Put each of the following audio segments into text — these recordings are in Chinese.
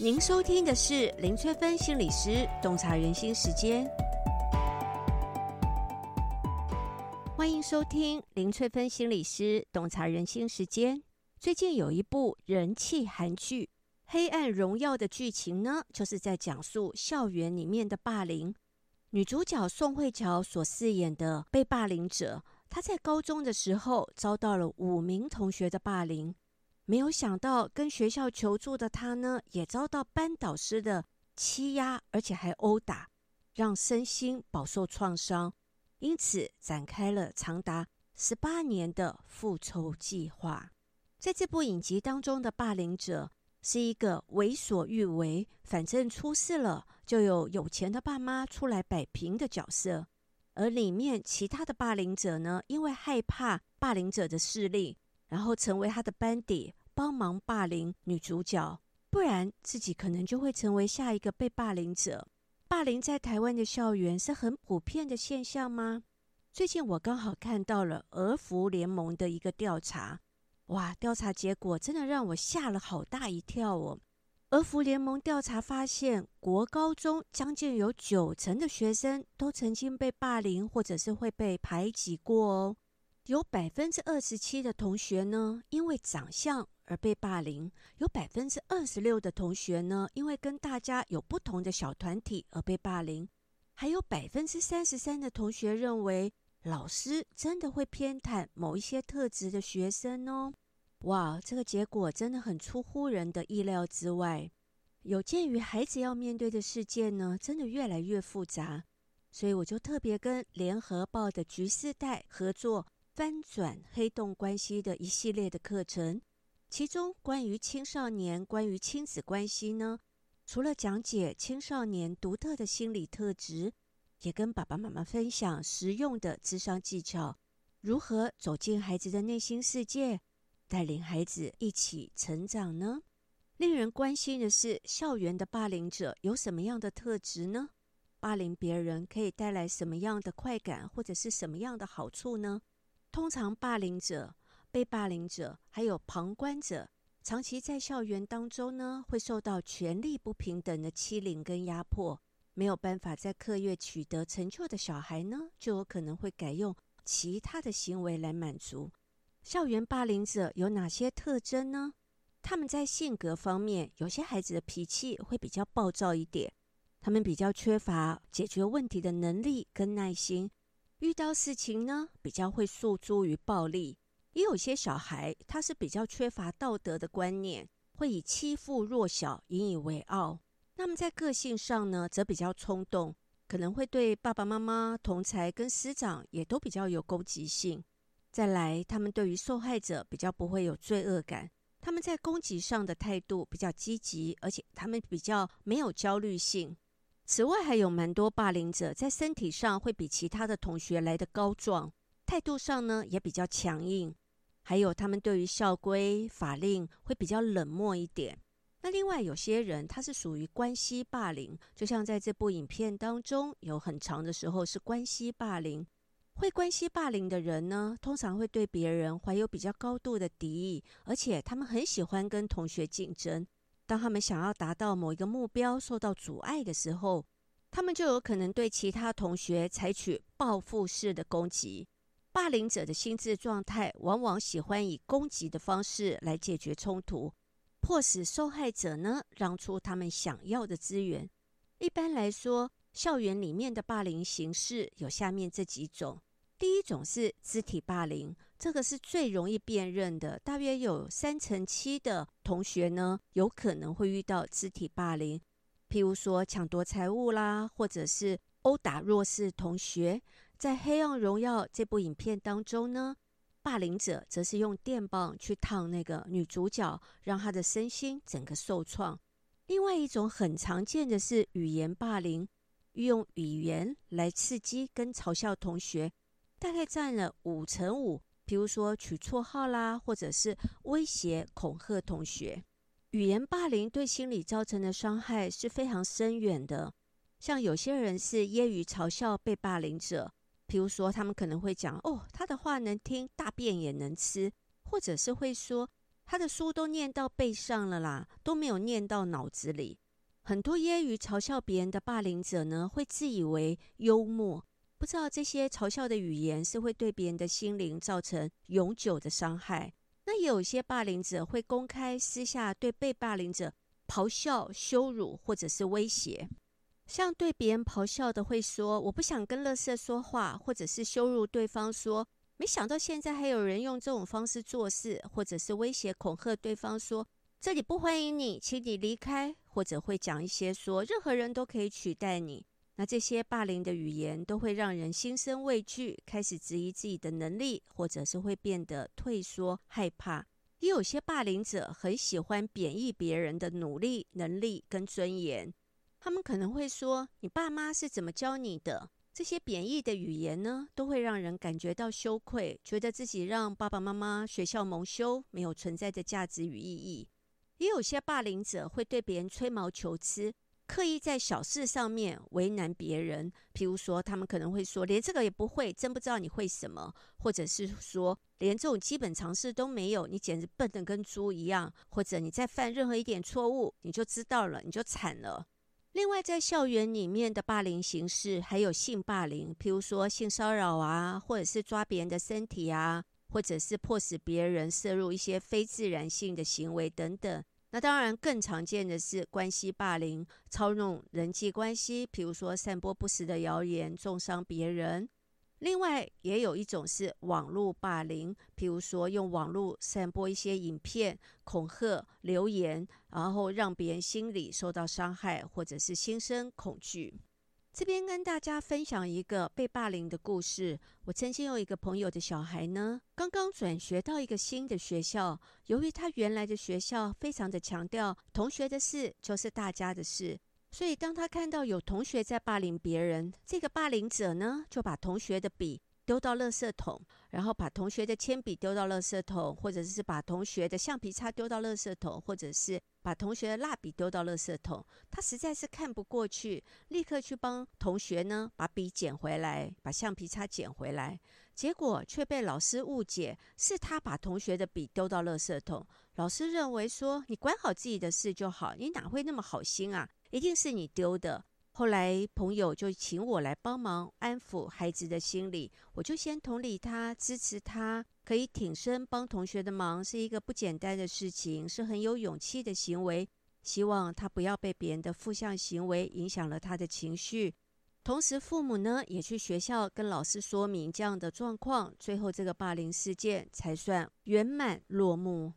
您收听的是林翠芬心理师洞察人心时间，欢迎收听林翠芬心理师洞察人心时间。最近有一部人气韩剧《黑暗荣耀》的剧情呢，就是在讲述校园里面的霸凌。女主角宋慧乔所饰演的被霸凌者，她在高中的时候遭到了五名同学的霸凌。没有想到，跟学校求助的他呢，也遭到班导师的欺压，而且还殴打，让身心饱受创伤，因此展开了长达十八年的复仇计划。在这部影集当中的霸凌者是一个为所欲为，反正出事了就有有钱的爸妈出来摆平的角色，而里面其他的霸凌者呢，因为害怕霸凌者的势力。然后成为他的班底，帮忙霸凌女主角，不然自己可能就会成为下一个被霸凌者。霸凌在台湾的校园是很普遍的现象吗？最近我刚好看到了儿福联盟的一个调查，哇，调查结果真的让我吓了好大一跳哦。儿福联盟调查发现，国高中将近有九成的学生都曾经被霸凌，或者是会被排挤过哦。有百分之二十七的同学呢，因为长相而被霸凌；有百分之二十六的同学呢，因为跟大家有不同的小团体而被霸凌；还有百分之三十三的同学认为老师真的会偏袒某一些特质的学生哦。哇，这个结果真的很出乎人的意料之外。有鉴于孩子要面对的世界呢，真的越来越复杂，所以我就特别跟联合报的橘世代合作。翻转黑洞关系的一系列的课程，其中关于青少年、关于亲子关系呢，除了讲解青少年独特的心理特质，也跟爸爸妈妈分享实用的智商技巧，如何走进孩子的内心世界，带领孩子一起成长呢？令人关心的是，校园的霸凌者有什么样的特质呢？霸凌别人可以带来什么样的快感，或者是什么样的好处呢？通常，霸凌者、被霸凌者还有旁观者，长期在校园当中呢，会受到权力不平等的欺凌跟压迫，没有办法在课业取得成就的小孩呢，就有可能会改用其他的行为来满足。校园霸凌者有哪些特征呢？他们在性格方面，有些孩子的脾气会比较暴躁一点，他们比较缺乏解决问题的能力跟耐心。遇到事情呢，比较会诉诸于暴力，也有些小孩他是比较缺乏道德的观念，会以欺负弱小引以为傲。那么在个性上呢，则比较冲动，可能会对爸爸妈妈、同侪跟师长也都比较有攻击性。再来，他们对于受害者比较不会有罪恶感，他们在攻击上的态度比较积极，而且他们比较没有焦虑性。此外，还有蛮多霸凌者在身体上会比其他的同学来得高壮，态度上呢也比较强硬，还有他们对于校规法令会比较冷漠一点。那另外有些人他是属于关系霸凌，就像在这部影片当中有很长的时候是关系霸凌。会关系霸凌的人呢，通常会对别人怀有比较高度的敌意，而且他们很喜欢跟同学竞争。当他们想要达到某一个目标受到阻碍的时候，他们就有可能对其他同学采取报复式的攻击。霸凌者的心智状态往往喜欢以攻击的方式来解决冲突，迫使受害者呢让出他们想要的资源。一般来说，校园里面的霸凌形式有下面这几种。第一种是肢体霸凌，这个是最容易辨认的，大约有三成七的同学呢，有可能会遇到肢体霸凌，譬如说抢夺财物啦，或者是殴打弱势同学。在《黑暗荣耀》这部影片当中呢，霸凌者则是用电棒去烫那个女主角，让她的身心整个受创。另外一种很常见的是语言霸凌，用语言来刺激跟嘲笑同学。大概占了五成五，比如说取绰号啦，或者是威胁恐吓同学。语言霸凌对心理造成的伤害是非常深远的。像有些人是揶揄嘲笑被霸凌者，比如说他们可能会讲：“哦，他的话能听，大便也能吃。”或者是会说：“他的书都念到背上了啦，都没有念到脑子里。很多揶揄嘲笑别人的霸凌者呢，会自以为幽默，不知道这些嘲笑的语言是会对别人的心灵造成永久的伤害。那有些霸凌者会公开私下对被霸凌者咆哮、羞辱或者是威胁，像对别人咆哮的会说“我不想跟垃圾说话”，或者是羞辱对方说。没想到现在还有人用这种方式做事，或者是威胁恐吓对方说：“这里不欢迎你，请你离开。”或者会讲一些说任何人都可以取代你。那这些霸凌的语言都会让人心生畏惧，开始质疑自己的能力，或者是会变得退缩、害怕。也有些霸凌者很喜欢贬义别人的努力、能力跟尊严。他们可能会说：“你爸妈是怎么教你的？”这些贬义的语言呢，都会让人感觉到羞愧，觉得自己让爸爸妈妈、学校蒙羞，没有存在的价值与意义。也有些霸凌者会对别人吹毛求疵，刻意在小事上面为难别人。譬如说，他们可能会说：“连这个也不会，真不知道你会什么。”或者是说：“连这种基本常识都没有，你简直笨得跟猪一样。”或者你再犯任何一点错误，你就知道了，你就惨了。另外，在校园里面的霸凌形式还有性霸凌，譬如说性骚扰啊，或者是抓别人的身体啊，或者是迫使别人摄入一些非自然性的行为等等。那当然，更常见的是关系霸凌，操弄人际关系，比如说散播不实的谣言，重伤别人。另外，也有一种是网络霸凌，譬如说用网络散播一些影片、恐吓、留言，然后让别人心里受到伤害，或者是心生恐惧。这边跟大家分享一个被霸凌的故事。我曾经有一个朋友的小孩呢，刚刚转学到一个新的学校，由于他原来的学校非常的强调同学的事就是大家的事。所以，当他看到有同学在霸凌别人，这个霸凌者呢，就把同学的笔丢到垃圾桶，然后把同学的铅笔丢到垃圾桶，或者是把同学的橡皮擦丢到垃圾桶，或者是把同学的蜡笔丢到垃圾桶。他实在是看不过去，立刻去帮同学呢把笔捡回来，把橡皮擦捡回来。结果却被老师误解，是他把同学的笔丢到垃圾桶。老师认为说：“你管好自己的事就好，你哪会那么好心啊？”一定是你丢的。后来朋友就请我来帮忙安抚孩子的心理，我就先同理他，支持他，可以挺身帮同学的忙，是一个不简单的事情，是很有勇气的行为。希望他不要被别人的负向行为影响了他的情绪。同时，父母呢也去学校跟老师说明这样的状况，最后这个霸凌事件才算圆满落幕。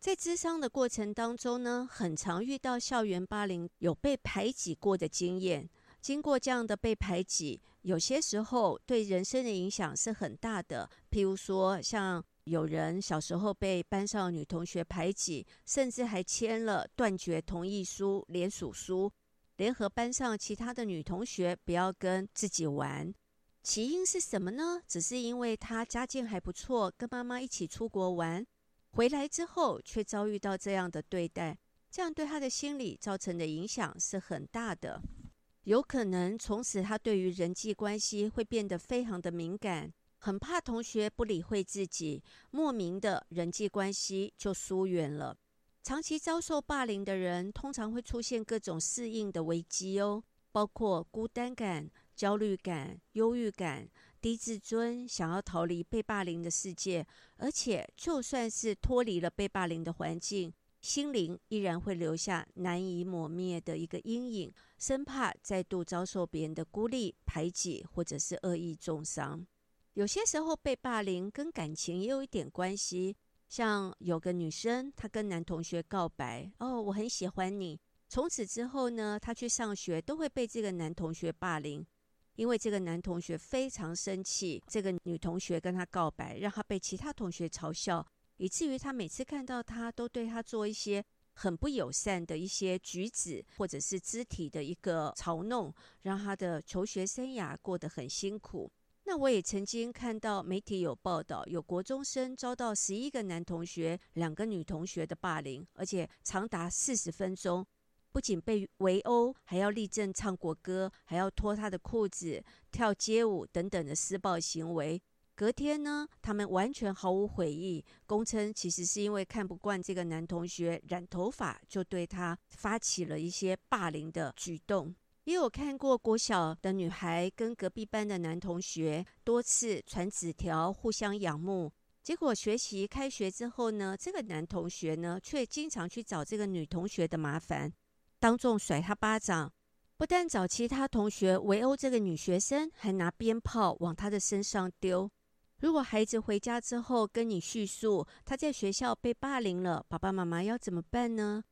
在咨商的过程当中呢，很常遇到校园霸凌，有被排挤过的经验。经过这样的被排挤，有些时候对人生的影响是很大的。譬如说，像有人小时候被班上女同学排挤，甚至还签了断绝同意书、联署书，联合班上其他的女同学不要跟自己玩。起因是什么呢？只是因为他家境还不错，跟妈妈一起出国玩。回来之后，却遭遇到这样的对待，这样对他的心理造成的影响是很大的。有可能从此他对于人际关系会变得非常的敏感，很怕同学不理会自己，莫名的人际关系就疏远了。长期遭受霸凌的人，通常会出现各种适应的危机哦，包括孤单感、焦虑感、忧郁感。低自尊，想要逃离被霸凌的世界，而且就算是脱离了被霸凌的环境，心灵依然会留下难以抹灭的一个阴影，生怕再度遭受别人的孤立、排挤或者是恶意中伤。有些时候被霸凌跟感情也有一点关系，像有个女生，她跟男同学告白：“哦，我很喜欢你。”从此之后呢，她去上学都会被这个男同学霸凌。因为这个男同学非常生气，这个女同学跟他告白，让他被其他同学嘲笑，以至于他每次看到他都对他做一些很不友善的一些举止，或者是肢体的一个嘲弄，让他的求学生涯过得很辛苦。那我也曾经看到媒体有报道，有国中生遭到十一个男同学、两个女同学的霸凌，而且长达四十分钟。不仅被围殴，还要立正唱国歌，还要脱他的裤子、跳街舞等等的施暴行为，隔天呢，他们完全毫无悔意，供称其实是因为看不惯这个男同学染头发，就对他发起了一些霸凌的举动。也有看过国小的女孩跟隔壁班的男同学多次传纸条，互相仰慕。结果学习开学之后呢，这个男同学呢，却经常去找这个女同学的麻烦，当众甩他巴掌。不但找其他同学围殴这个女学生，还拿鞭炮往她的身上丢。如果孩子回家之后跟你叙述他在学校被霸凌了，爸爸妈妈要怎么办呢？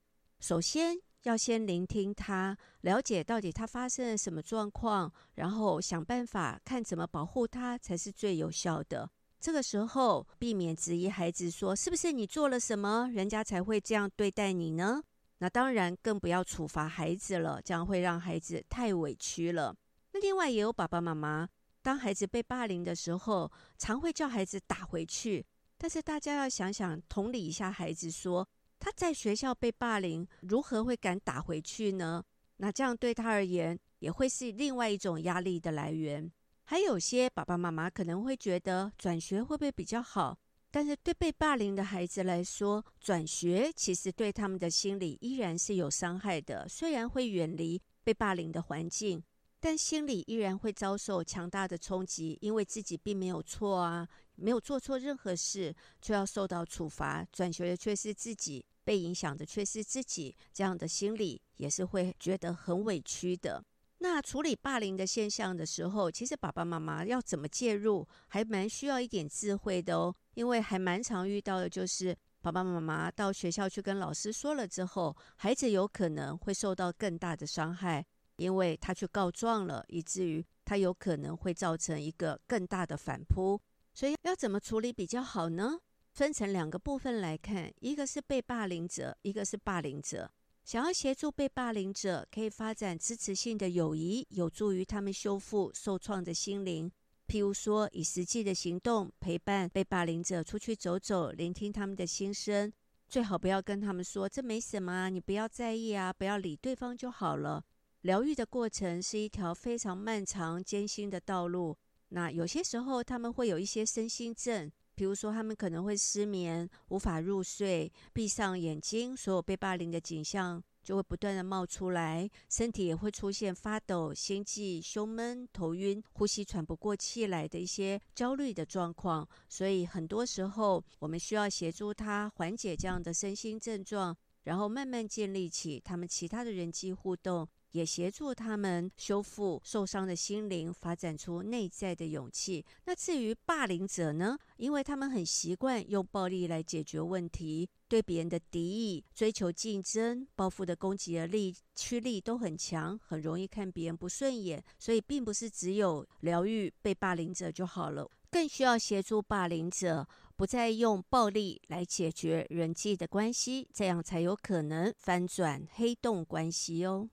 首先要先聆听他，了解到底他发生了什么状况，然后想办法看怎么保护他才是最有效的。这个时候避免质疑孩子说：“是不是你做了什么，人家才会这样对待你呢？”那当然更不要处罚孩子了，这样会让孩子太委屈了。那另外也有爸爸妈妈。当孩子被霸凌的时候，常会叫孩子打回去。但是大家要想想，同理一下孩子说，他在学校被霸凌，如何会敢打回去呢？那这样对他而言，也会是另外一种压力的来源。还有些爸爸妈妈可能会觉得转学会不会比较好？但是对被霸凌的孩子来说，转学其实对他们的心理依然是有伤害的。虽然会远离被霸凌的环境。但心理依然会遭受强大的冲击，因为自己并没有错啊，没有做错任何事，却要受到处罚，转学的却是自己，被影响的却是自己，这样的心理也是会觉得很委屈的。那处理霸凌的现象的时候，其实爸爸妈妈要怎么介入，还蛮需要一点智慧的哦，因为还蛮常遇到的就是爸爸妈妈到学校去跟老师说了之后，孩子有可能会受到更大的伤害。因为他去告状了，以至于他有可能会造成一个更大的反扑，所以要怎么处理比较好呢？分成两个部分来看，一个是被霸凌者，一个是霸凌者。想要协助被霸凌者，可以发展支持性的友谊，有助于他们修复受创的心灵。譬如说，以实际的行动陪伴被霸凌者出去走走，聆听他们的心声。最好不要跟他们说这没什么啊，你不要在意啊，不要理对方就好了。疗愈的过程是一条非常漫长、艰辛的道路。那有些时候他们会有一些身心症，比如说他们可能会失眠、无法入睡，闭上眼睛，所有被霸凌的景象就会不断的冒出来，身体也会出现发抖、心悸、胸闷、头晕、呼吸喘不过气来的一些焦虑的状况。所以很多时候我们需要协助他缓解这样的身心症状，然后慢慢建立起他们其他的人际互动。也协助他们修复受伤的心灵，发展出内在的勇气。那至于霸凌者呢？因为他们很习惯用暴力来解决问题，对别人的敌意、追求竞争、报复的攻击的力驱力都很强，很容易看别人不顺眼。所以，并不是只有疗愈被霸凌者就好了，更需要协助霸凌者不再用暴力来解决人际的关系，这样才有可能翻转黑洞关系哦。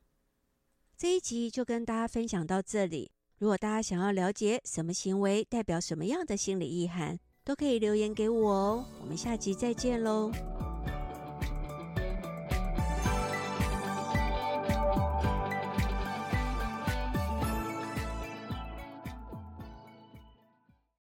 这一集就跟大家分享到这里。如果大家想要了解什么行为代表什么样的心理意涵，都可以留言给我哦。我们下集再见喽。